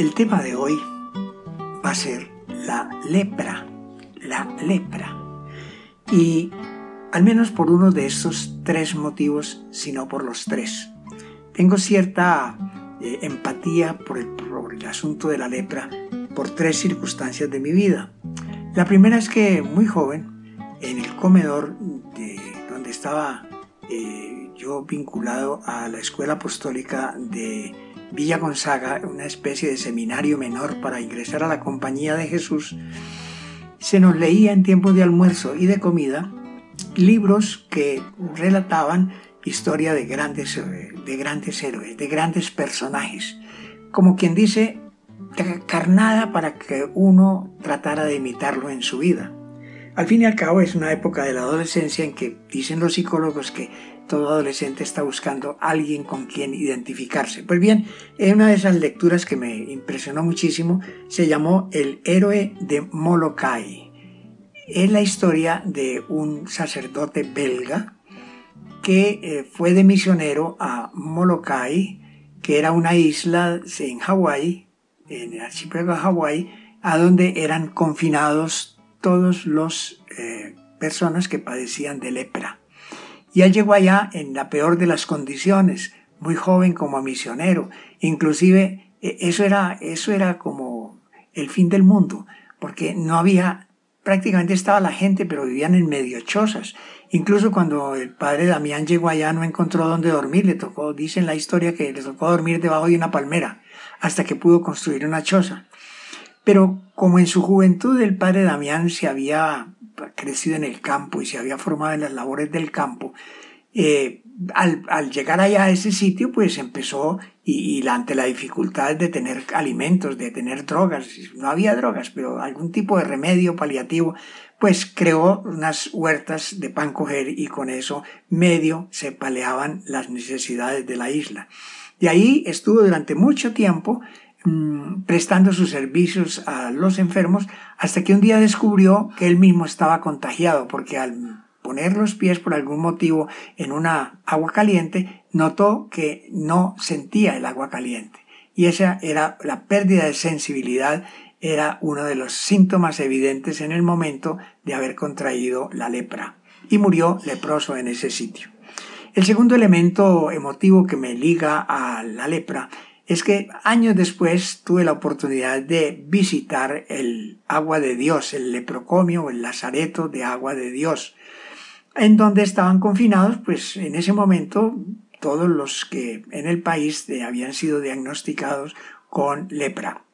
El tema de hoy va a ser la lepra, la lepra. Y al menos por uno de estos tres motivos, sino por los tres. Tengo cierta eh, empatía por el, por el asunto de la lepra por tres circunstancias de mi vida. La primera es que muy joven, en el comedor de donde estaba eh, yo vinculado a la escuela apostólica de Villa Gonzaga, una especie de seminario menor para ingresar a la compañía de Jesús, se nos leía en tiempos de almuerzo y de comida libros que relataban historia de grandes, eh, de grandes héroes, de grandes personajes. Como quien dice, carnada para que uno tratara de imitarlo en su vida. Al fin y al cabo es una época de la adolescencia en que dicen los psicólogos que todo adolescente está buscando alguien con quien identificarse. Pues bien, en una de esas lecturas que me impresionó muchísimo se llamó El héroe de Molokai. Es la historia de un sacerdote belga que eh, fue de misionero a Molokai, que era una isla en Hawái, en el archipiélago de Hawái, a donde eran confinados todos los eh, personas que padecían de lepra. Y él llegó allá en la peor de las condiciones, muy joven como misionero. Inclusive e, eso era, eso era como el fin del mundo, porque no había, prácticamente estaba la gente, pero vivían en medio chozas. Incluso cuando el padre Damián llegó allá no encontró dónde dormir, le tocó, dicen la historia que le tocó dormir debajo de una palmera, hasta que pudo construir una choza. Pero como en su juventud el padre Damián se había crecido en el campo y se había formado en las labores del campo, eh, al, llegar allá a ese sitio, pues empezó, y, ante la dificultad de tener alimentos, de tener drogas, no había drogas, pero algún tipo de remedio paliativo, pues creó unas huertas de pan coger y con eso medio se paleaban las necesidades de la isla. De ahí estuvo durante mucho tiempo Mm, prestando sus servicios a los enfermos hasta que un día descubrió que él mismo estaba contagiado porque al poner los pies por algún motivo en una agua caliente notó que no sentía el agua caliente y esa era la pérdida de sensibilidad era uno de los síntomas evidentes en el momento de haber contraído la lepra y murió leproso en ese sitio. El segundo elemento emotivo que me liga a la lepra es que años después tuve la oportunidad de visitar el agua de Dios, el leprocomio el lazareto de agua de Dios, en donde estaban confinados, pues en ese momento todos los que en el país habían sido diagnosticados con lepra.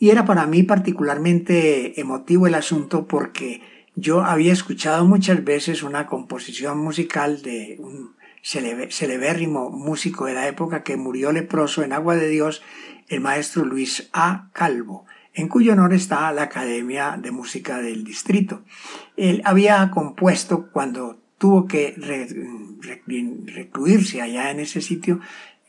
Y era para mí particularmente emotivo el asunto porque yo había escuchado muchas veces una composición musical de un celebérrimo músico de la época que murió leproso en Agua de Dios, el maestro Luis A. Calvo, en cuyo honor está la Academia de Música del Distrito. Él había compuesto cuando tuvo que recluirse allá en ese sitio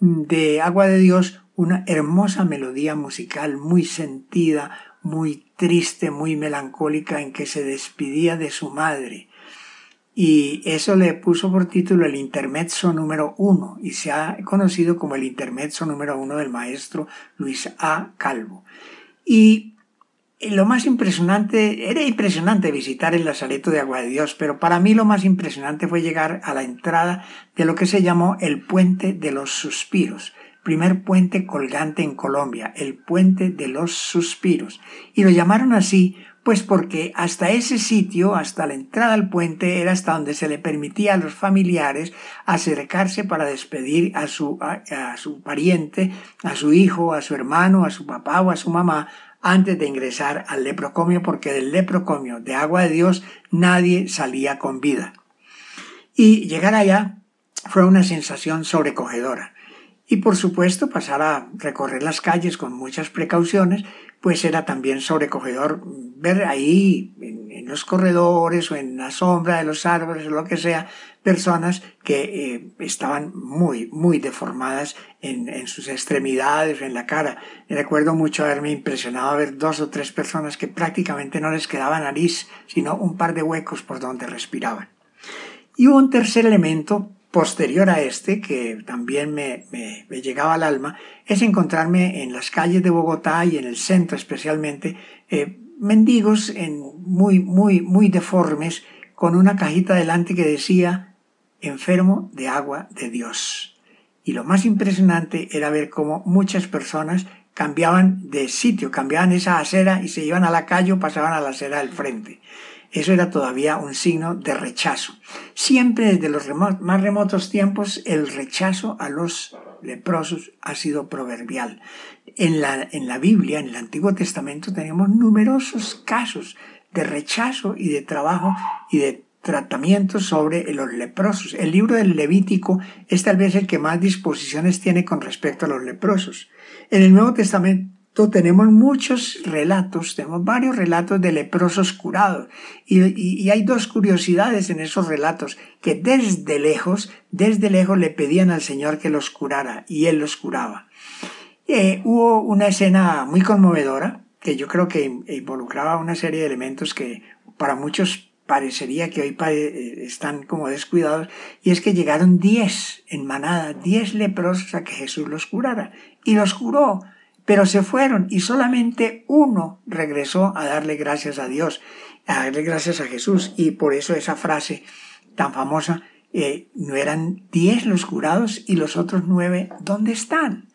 de Agua de Dios una hermosa melodía musical muy sentida, muy triste, muy melancólica en que se despidía de su madre y eso le puso por título el intermezzo número uno y se ha conocido como el intermezzo número uno del maestro Luis A. Calvo. Y lo más impresionante, era impresionante visitar el Lazareto de Agua de Dios, pero para mí lo más impresionante fue llegar a la entrada de lo que se llamó el Puente de los Suspiros, primer puente colgante en Colombia, el Puente de los Suspiros. Y lo llamaron así pues porque hasta ese sitio, hasta la entrada al puente, era hasta donde se le permitía a los familiares acercarse para despedir a su, a, su pariente, a su hijo, a su hermano, a su papá o a su mamá, antes de ingresar al leprocomio, porque del leprocomio de agua de Dios nadie salía con vida. Y llegar allá fue una sensación sobrecogedora. Y por supuesto pasar a recorrer las calles con muchas precauciones, pues era también sobrecogedor ver ahí en, los corredores o en la sombra de los árboles o lo que sea, personas que eh, estaban muy, muy deformadas en, en, sus extremidades en la cara. recuerdo mucho haberme impresionado ver dos o tres personas que prácticamente no les quedaba nariz, sino un par de huecos por donde respiraban. Y hubo un tercer elemento posterior a este, que también me, llegaba al alma, es encontrarme en las calles de Bogotá y en el centro especialmente, eh, mendigos en muy, muy, muy deformes, con una cajita delante que decía enfermo de agua de Dios. Y lo más impresionante era ver cómo muchas personas cambiaban de sitio, cambiaban esa acera y se iban a la calle o pasaban a la acera del frente. Eso era todavía un signo de rechazo. Siempre desde los más remotos tiempos el rechazo a los leprosos ha sido proverbial. En la, en la Biblia, en el Antiguo Testamento, tenemos numerosos casos de rechazo y de trabajo y de tratamiento sobre los leprosos. El libro del Levítico es tal vez el que más disposiciones tiene con respecto a los leprosos. En el Nuevo Testamento tenemos muchos relatos, tenemos varios relatos de leprosos curados. Y, hay dos curiosidades en esos relatos, que desde lejos, desde lejos le pedían al Señor que los curara y Él los curaba. Eh, hubo una escena muy conmovedora, que yo creo que involucraba una serie de elementos que para muchos parecería que hoy eh, están como descuidados, y es que llegaron diez en manada, diez leprosos a que Jesús los curara, y los curó pero se fueron y solamente uno regresó a darle gracias a Dios, a darle gracias a Jesús. Y por eso esa frase tan famosa, eh, no eran diez los curados y los otros nueve, ¿dónde están?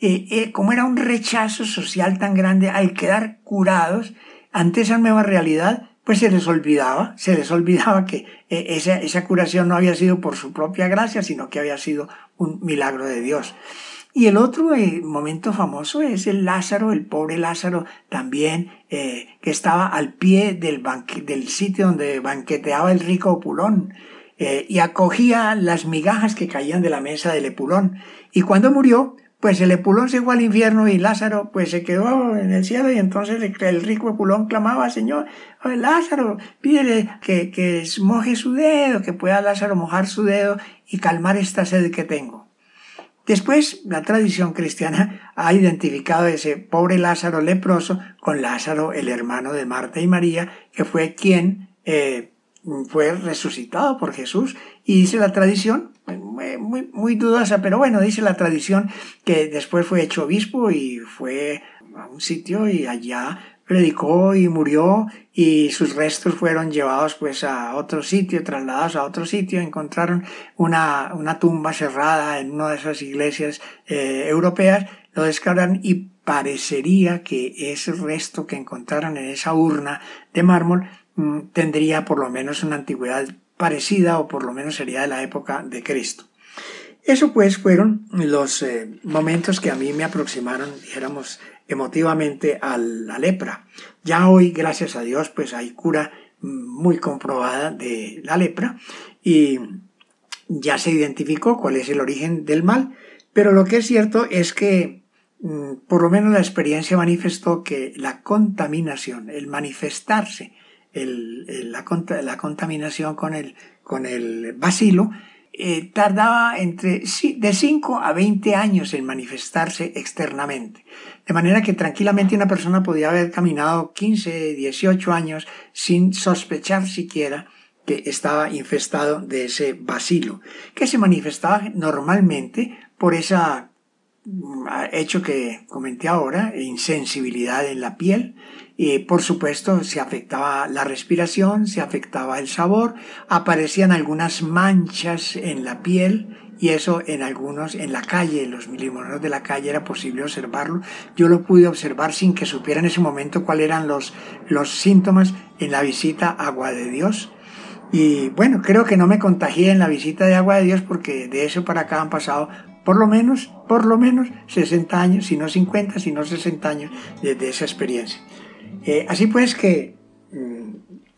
Eh, eh, como era un rechazo social tan grande al quedar curados ante esa nueva realidad, pues se les olvidaba, se les olvidaba que esa curación no había sido por su propia gracia, sino que había sido un milagro de Dios. Y el otro eh, momento famoso es el Lázaro, el pobre Lázaro también, eh, que estaba al pie del, del sitio donde banqueteaba el rico Opulón eh, y acogía las migajas que caían de la mesa del Epulón. Y cuando murió, pues el Epulón se fue al infierno y Lázaro pues se quedó en el cielo y entonces el, rico Epulón clamaba, Señor, Lázaro, pídele que, que moje su dedo, que pueda Lázaro mojar su dedo y calmar esta sed que tengo. Después, la tradición cristiana ha identificado ese pobre Lázaro leproso con Lázaro, el hermano de Marta y María, que fue quien eh, fue resucitado por Jesús. Y dice la tradición, muy, muy, muy, dudosa, pero bueno, dice la tradición que después fue hecho obispo y fue a un sitio y allá predicó y murió y sus restos fueron llevados pues a otro sitio, trasladados a otro sitio, encontraron una, una tumba cerrada en una de esas iglesias eh, europeas, lo descargan y parecería que ese resto que encontraron en esa urna de mármol mm, tendría por lo menos una antigüedad parecida o por lo menos sería de la época de Cristo. Eso pues fueron los eh, momentos que a mí me aproximaron, dijéramos, emotivamente a la lepra. Ya hoy, gracias a Dios, pues hay cura muy comprobada de la lepra y ya se identificó cuál es el origen del mal, pero lo que es cierto es que mm, por lo menos la experiencia manifestó que la contaminación, el manifestarse, la, contaminación con el, con el bacilo, eh, tardaba entre de 5 a 20 años en manifestarse externamente. De manera que tranquilamente una persona podía haber caminado 15, 18 años sin sospechar siquiera que estaba infestado de ese bacilo, que se manifestaba normalmente por ese mm, hecho que comenté ahora, insensibilidad en la piel, y por supuesto se afectaba la respiración, se afectaba el sabor, aparecían algunas manchas en la piel y eso en algunos, en la calle, en los milimoneros de la calle era posible observarlo. Yo lo pude observar sin que supiera en ese momento cuáles eran los, los síntomas en la visita Agua de Dios. Y bueno, creo que no me contagié en la visita de Agua de Dios porque de eso para acá han pasado por lo menos, por lo menos 60 años, si no 50, si no 60 años desde esa experiencia. Eh, así pues que mm,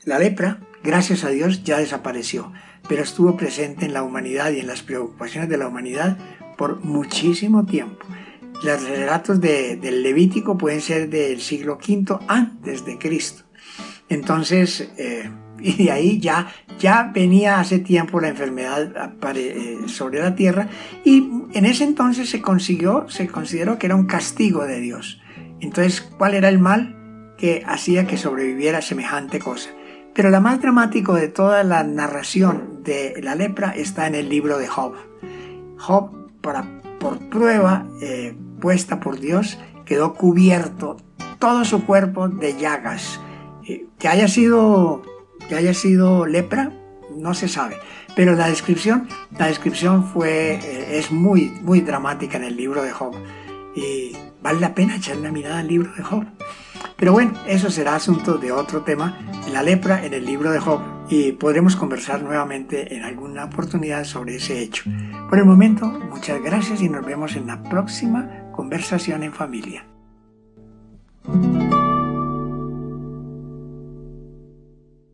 la lepra, gracias a Dios, ya desapareció, pero estuvo presente en la humanidad y en las preocupaciones de la humanidad por muchísimo tiempo. Los relatos del Levítico pueden ser del siglo V antes de Cristo. Entonces, eh, y de ahí ya, ya venía hace tiempo la enfermedad eh, sobre la tierra y en ese entonces se consiguió, se consideró que era un castigo de Dios. Entonces, ¿cuál era el mal? Que hacía que sobreviviera semejante cosa. Pero la más dramático de toda la narración de la lepra está en el libro de Job. Job, por prueba eh, puesta por Dios, quedó cubierto todo su cuerpo de llagas. Eh, que haya sido que haya sido lepra, no se sabe. Pero la descripción, la descripción fue, eh, es muy, muy dramática en el libro de Job. Y vale la pena echar una mirada al libro de Job. Pero bueno, eso será asunto de otro tema, la lepra en el libro de Job, y podremos conversar nuevamente en alguna oportunidad sobre ese hecho. Por el momento, muchas gracias y nos vemos en la próxima conversación en familia.